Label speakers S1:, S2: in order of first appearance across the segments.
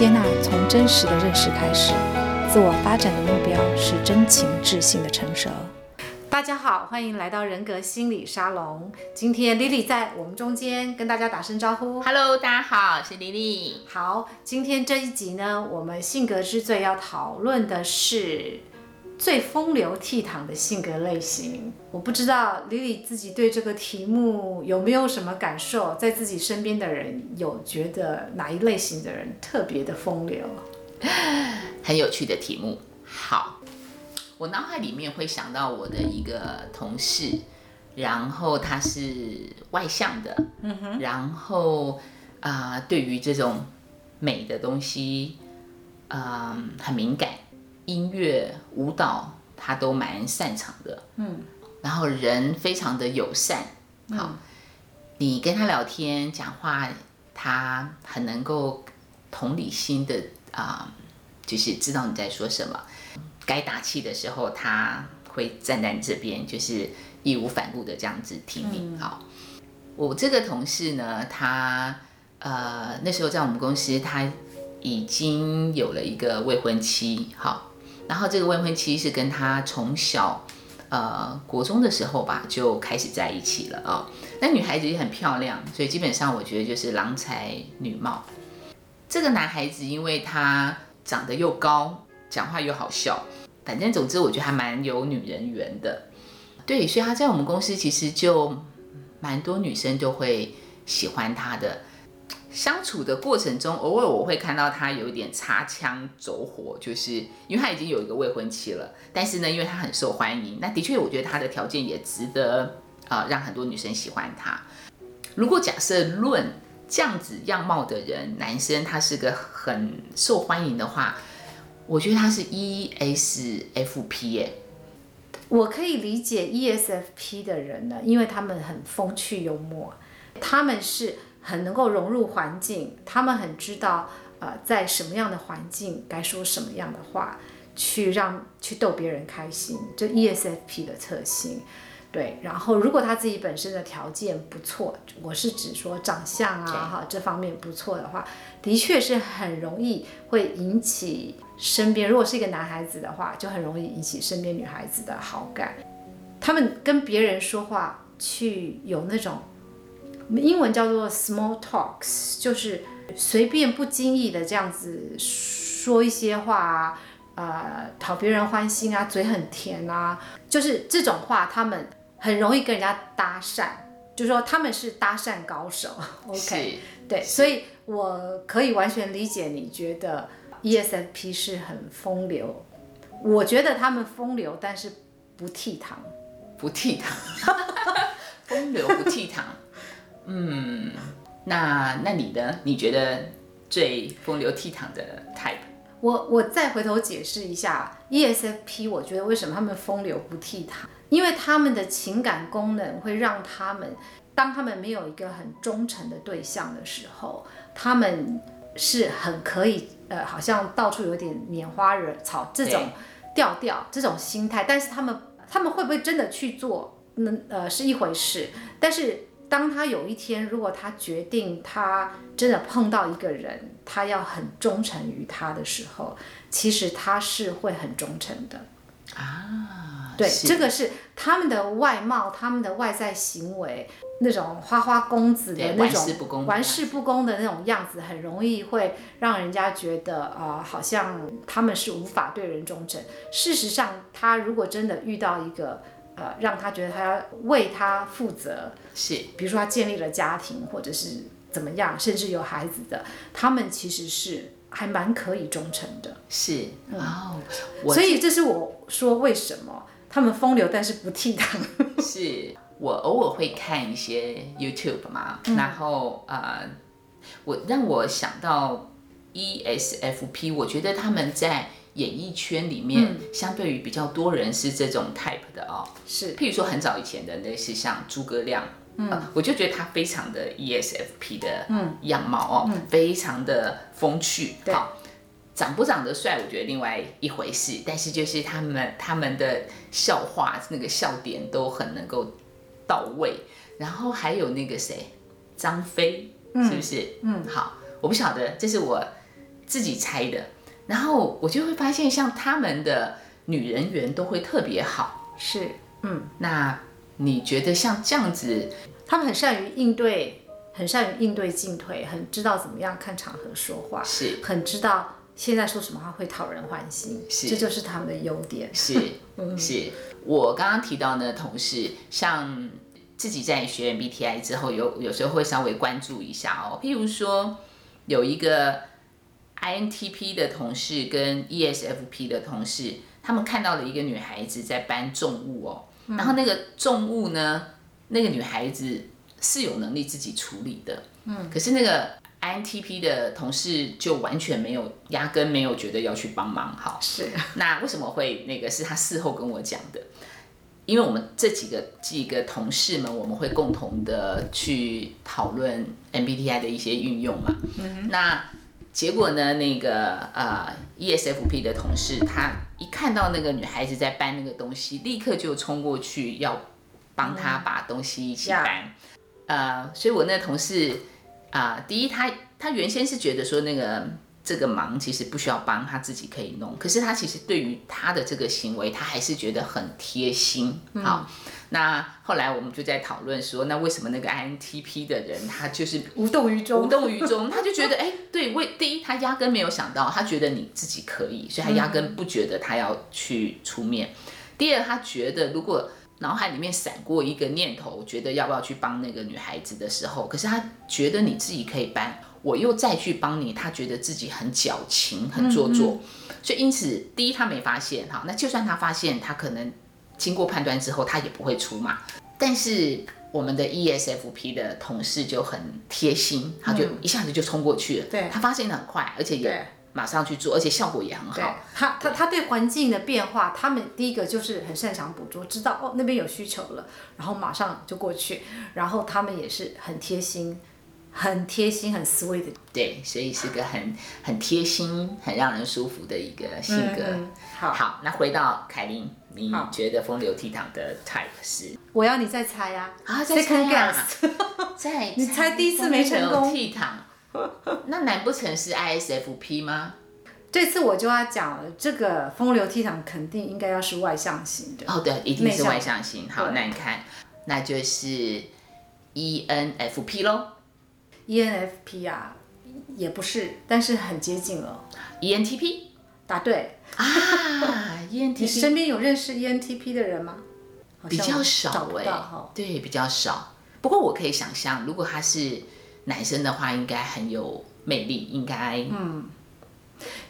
S1: 接纳从真实的认识开始，自我发展的目标是真情智性的成熟。大家好，欢迎来到人格心理沙龙。今天 Lily 在我们中间跟大家打声招呼。
S2: Hello，大家好，我是 Lily。
S1: 好，今天这一集呢，我们性格之最要讨论的是最风流倜傥的性格类型。我不知道 Lily 自己对这个题目有没有什么感受，在自己身边的人有觉得哪一类型的人特别的风流？
S2: 很有趣的题目。好。我脑海里面会想到我的一个同事，然后他是外向的，嗯哼，然后啊、呃，对于这种美的东西，嗯、呃，很敏感，舞蹈他都蛮擅长的，嗯，然后人非常的友善，好，嗯、你跟他聊天讲话，他很能够同理心的啊、呃，就是知道你在说什么。该打气的时候，他会站在你这边，就是义无反顾的这样子听你。好，我这个同事呢，他呃那时候在我们公司，他已经有了一个未婚妻。好，然后这个未婚妻是跟他从小呃国中的时候吧就开始在一起了啊、那女孩子也很漂亮，所以基本上我觉得就是郎才女貌。这个男孩子因为他长得又高，讲话又好笑。反正总之，我觉得还蛮有女人缘的，对，所以他在我们公司其实就蛮多女生都会喜欢他的。相处的过程中，偶尔我会看到他有一点擦枪走火，就是因为他已经有一个未婚妻了，但是呢，因为他很受欢迎，那的确我觉得他的条件也值得啊、呃，让很多女生喜欢他。如果假设论这样子样貌的人，男生他是个很受欢迎的话。我觉得他是 ESFP 耶，
S1: 我可以理解 ESFP 的人呢，因为他们很风趣幽默，他们是很能够融入环境，他们很知道呃在什么样的环境该说什么样的话，去让去逗别人开心，这 ESFP 的特性。对，然后如果他自己本身的条件不错，我是指说长相啊哈这方面不错的话，的确是很容易会引起身边，如果是一个男孩子的话，就很容易引起身边女孩子的好感。他们跟别人说话去有那种英文叫做 small talks，就是随便不经意的这样子说一些话啊，呃，讨别人欢心啊，嘴很甜啊，就是这种话他们。很容易跟人家搭讪，就是说他们是搭讪高手。OK，对，所以我可以完全理解你觉得 ESFP 是很风流。我觉得他们风流，但是不倜傥，
S2: 不倜傥，风流不倜傥。嗯，那那你呢？你觉得最风流倜傥的 type？
S1: 我我再回头解释一下 ESFP，我觉得为什么他们风流不倜傥？因为他们的情感功能会让他们，当他们没有一个很忠诚的对象的时候，他们是很可以，呃，好像到处有点拈花惹草这种调调，这种心态。但是他们，他们会不会真的去做，那呃是一回事。但是当他有一天，如果他决定他真的碰到一个人，他要很忠诚于他的时候，其实他是会很忠诚的啊。对，这个是他们的外貌，他们的外在行为，那种花花公子的那种玩世不恭的那种样子，很容易会让人家觉得啊、呃，好像他们是无法对人忠诚。事实上，他如果真的遇到一个呃，让他觉得他要为他负责，
S2: 是，比
S1: 如说他建立了家庭，或者是怎么样，甚至有孩子的，他们其实是。还蛮可以忠诚的，
S2: 是哦，
S1: 嗯、所以这是我说为什么他们风流，但是不倜傥。
S2: 是我偶尔会看一些 YouTube 嘛，嗯、然后呃，我让我想到 ESFP，我觉得他们在演艺圈里面，嗯、相对于比较多人是这种 type 的哦，
S1: 是，
S2: 譬如说很早以前的那是像诸葛亮。嗯、呃，我就觉得他非常的 ESFP 的样貌哦，嗯嗯、非常的风趣。
S1: 对
S2: 好，长不长得帅，我觉得另外一回事。但是就是他们他们的笑话那个笑点都很能够到位。然后还有那个谁，张飞，是不是？嗯，嗯好，我不晓得，这是我自己猜的。然后我就会发现，像他们的女人缘都会特别好。
S1: 是，嗯，
S2: 那你觉得像这样子，
S1: 他们很善于应对，很善于应对进退，很知道怎么样看场合说话，
S2: 是，
S1: 很知道现在说什么话会讨人欢心，是，这就是他们的优点。
S2: 是，嗯，是我刚刚提到的同事，像自己在学 MBTI 之后，有有时候会稍微关注一下哦，譬如说有一个。INTP 的同事跟 ESFP 的同事，他们看到了一个女孩子在搬重物哦，嗯、然后那个重物呢，那个女孩子是有能力自己处理的，嗯，可是那个 INTP 的同事就完全没有，压根没有觉得要去帮忙，好，
S1: 是，
S2: 那为什么会那个是他事后跟我讲的？因为我们这几个几个同事们，我们会共同的去讨论 MBTI 的一些运用嘛，嗯，那。结果呢？那个呃，ESFP 的同事，他一看到那个女孩子在搬那个东西，立刻就冲过去要帮她把东西一起搬。嗯呃，所以我那同事啊、呃，第一，他他原先是觉得说那个这个忙其实不需要帮，他自己可以弄。可是他其实对于他的这个行为，他还是觉得很贴心。好。嗯那后来我们就在讨论说，那为什么那个 INTP 的人他就是
S1: 无动于衷？
S2: 无动于衷，他就觉得，哎，对，为第一，他压根没有想到，他觉得你自己可以，所以他压根不觉得他要去出面。嗯、第二，他觉得如果脑海里面闪过一个念头，觉得要不要去帮那个女孩子的时候，可是他觉得你自己可以搬，我又再去帮你，他觉得自己很矫情，很做作。嗯嗯，所以因此，第一他没发现，哈，那就算他发现，他可能。经过判断之后，他也不会出马。但是我们的 ESFP 的同事就很贴心，他就一下子就冲过去了。对、嗯，他发现的很快，而且也马上去做，而且效果也很好。
S1: 他他他对环境的变化，他们第一个就是很擅长捕捉，知道哦那边有需求了，然后马上就过去。然后他们也是很贴心。很贴心，很 sweet，
S2: 的对，所以是个很很贴心、很让人舒服的一个性格。嗯嗯、好，好，那回到凯琳，你觉得风流倜傥的 type 是？
S1: 我要你再猜呀、
S2: 啊！啊，再猜呀、啊！
S1: 再，你猜第一次没成功。
S2: 倜傥，那难不成是 ISFP 吗？
S1: 这次我就要讲了，这个风流倜傥肯定应该要是外向型的。
S2: 哦，对，一定是外向型。好，那你看，那就是 ENFP 喽。
S1: ENFP 啊，也不是，但是很接近了。
S2: ENTP
S1: 答对
S2: 啊！ENTP，
S1: 你身边有认识 ENTP 的人吗？
S2: 比较少哎、欸，对，比较少。不过我可以想象，如果他是男生的话，应该很有魅力，应该嗯，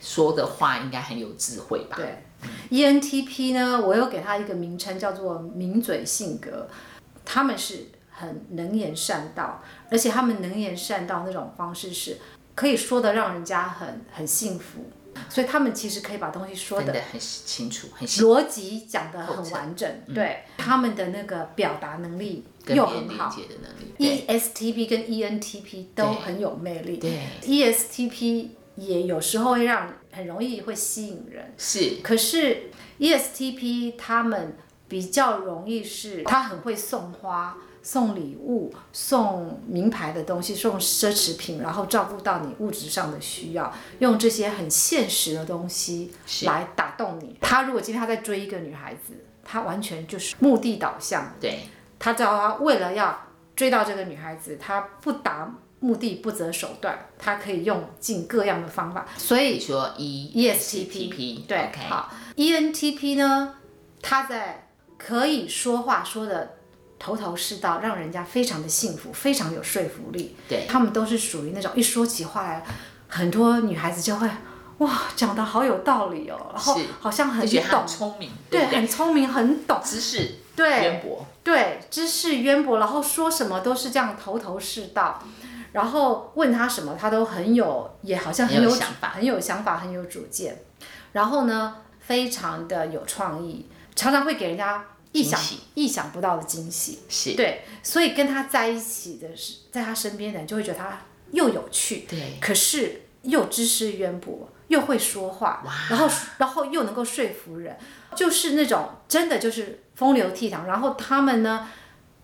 S2: 说的话应该很有智慧吧？
S1: 对，ENTP 呢，我有给他一个名称，叫做名嘴性格，他们是。很能言善道，而且他们能言善道那种方式是可以说的让人家很很幸福，所以他们其实可以把东西说的
S2: 很清楚，很
S1: 逻辑讲得很完整，对、嗯、他们的那个表达能力又很好，ESTP 跟 ENTP 都很有魅力，对，ESTP 也有时候会让很容易会吸引人，
S2: 是，
S1: 可是 ESTP 他们比较容易是，他很会送花。送礼物，送名牌的东西，送奢侈品，然后照顾到你物质上的需要，用这些很现实的东西来打动你。他如果今天他在追一个女孩子，他完全就是目的导向。
S2: 对，
S1: 他知道他为了要追到这个女孩子，他不达目的不择手段，他可以用尽各样的方法。所以
S2: 说 E，ESTP
S1: 对，okay. 好，ENTP 呢，他在可以说话说的。头头是道，让人家非常的幸福，非常有说服力。
S2: 对，
S1: 他们都是属于那种一说起话来，很多女孩子就会哇，讲的好有道理哦，然后好像很懂，很聪明，对，对，很聪明，很懂，
S2: 知识
S1: 对
S2: 渊博，
S1: 对，知识渊博，然后说什么都是这样头头是道，然后问他什么，他都很有，也好像很有想法，很有想法，很有主见，然后呢，非常的有创意，常常会给人家。意想意想不到的惊喜，
S2: 是。
S1: 对，所以跟他在一起的是，在他身边的人就会觉得他又有趣，
S2: 对，
S1: 可是又知识渊博，又会说话，然后然后又能够说服人，就是那种真的就是风流倜傥。然后他们呢，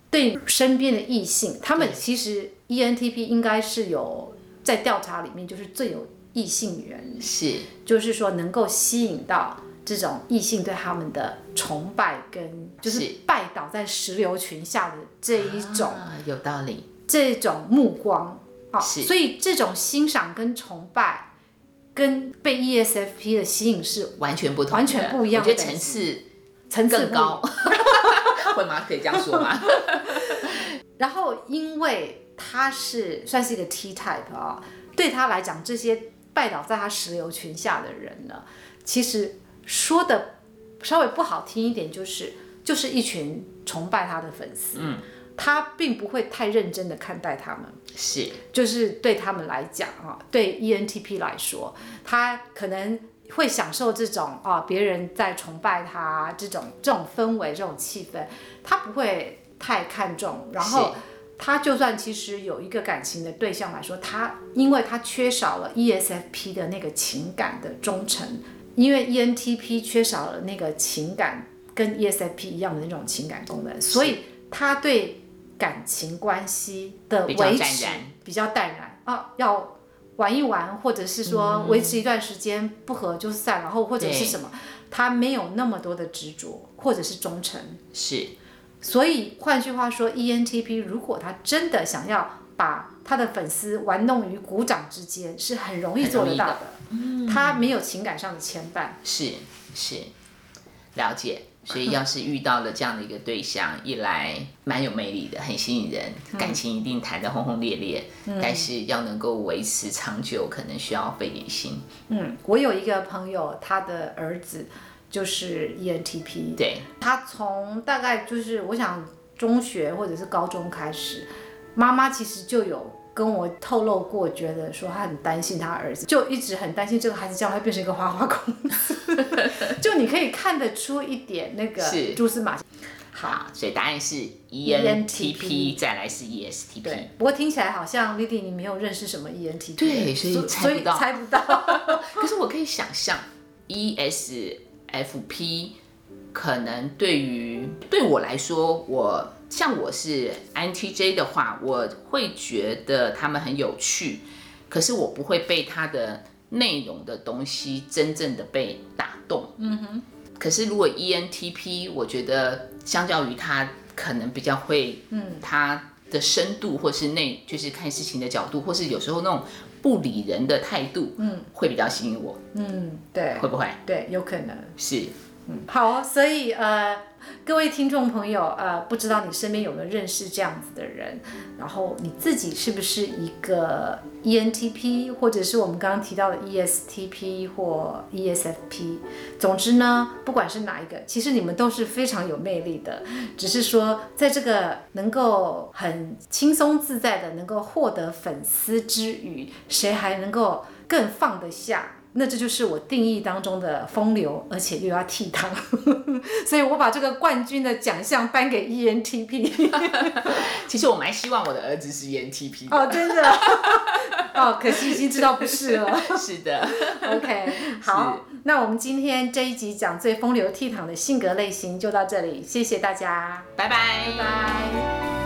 S1: 对身边的异性，他们其实 ENTP 应该是有在调查里面就是最有异性缘，
S2: 是，
S1: 就是说能够吸引到这种异性对他们的崇拜，跟就是拜倒在石榴裙下的这一种，
S2: 啊、有道理，
S1: 这种目光啊，所以这种欣赏跟崇拜，跟被 ESFP 的吸引是
S2: 完全不同，
S1: 完全不一样的，
S2: 我觉得层次层次更高，会吗？可以这样说吗？
S1: 然后因为他是算是一个 T type 啊，对他来讲，这些拜倒在他石榴裙下的人呢，其实说的稍微不好听一点，就是就是一群崇拜他的粉丝。嗯。他并不会太认真的看待他们，
S2: 是，
S1: 就是对他们来讲啊，对 ENTP 来说，他可能会享受这种啊，别人在崇拜他这种这种氛围、这种气氛，他不会太看重。然后他就算其实有一个感情的对象来说，他因为他缺少了 ESFP 的那个情感的忠诚，因为 ENTP 缺少了那个情感跟 ESFP 一样的那种情感功能，所以他对。感情关系的维持比较淡然。啊，要玩一玩，或者是说维持一段时间不合就散，然后或者是什么，他没有那么多的执着或者是忠诚。
S2: 是，
S1: 所以换句话说，ENTP 如果他真的想要把他的粉丝玩弄于股掌之间，是很容易做得到的。嗯，他没有情感上的牵绊。
S2: 是是，了解。所以，要是遇到了这样的一个对象，一来蛮有魅力的，很吸引人，感情一定谈得轰轰烈烈，嗯、但是要能够维持长久，可能需要费点心。
S1: 嗯，我有一个朋友，他的儿子就是 ENTP，
S2: 对，
S1: 他从大概就是我想中学或者是高中开始，妈妈其实就有。跟我透露过，觉得说她很担心她儿子，就一直很担心这个孩子将来会变成一个花花公子。就你可以看得出一点那个蛛丝马迹。
S2: 好，所以答案是 ENTP，再来是 ESTP。
S1: 对，不过听起来好像 Lily 你没有认识什么 ENTP。
S2: 对，所以猜不到。
S1: 猜不到。
S2: 可是我可以想象，ESFP 可能对于对我来说，我。像我是 INTJ 的话，我会觉得他们很有趣，可是我不会被他的内容的东西真正的被打动。嗯哼。可是如果 ENTP，我觉得相较于他可能比较会，嗯，他的深度或是内就是看事情的角度，或是有时候那种不理人的态度，嗯，会比较吸引我。
S1: 嗯，对。
S2: 会不会？
S1: 对，有可能
S2: 是。
S1: 嗯，好，所以呃。各位听众朋友，呃，不知道你身边有没有认识这样子的人，然后你自己是不是一个 ENTP，或者是我们刚刚提到的 ESTP 或 ESFP？总之呢，不管是哪一个，其实你们都是非常有魅力的，只是说在这个能够很轻松自在的能够获得粉丝之余，谁还能够更放得下？那这就是我定义当中的风流，而且又要倜傥，所以我把这个冠军的奖项颁给 ENTP。
S2: 其实我蛮希望我的儿子是 ENTP
S1: 哦，真的哦，可惜已经知道不是了。
S2: 是的
S1: ，OK，好，那我们今天这一集讲最风流倜傥的性格类型就到这里，谢谢大家，
S2: 拜拜，
S1: 拜拜。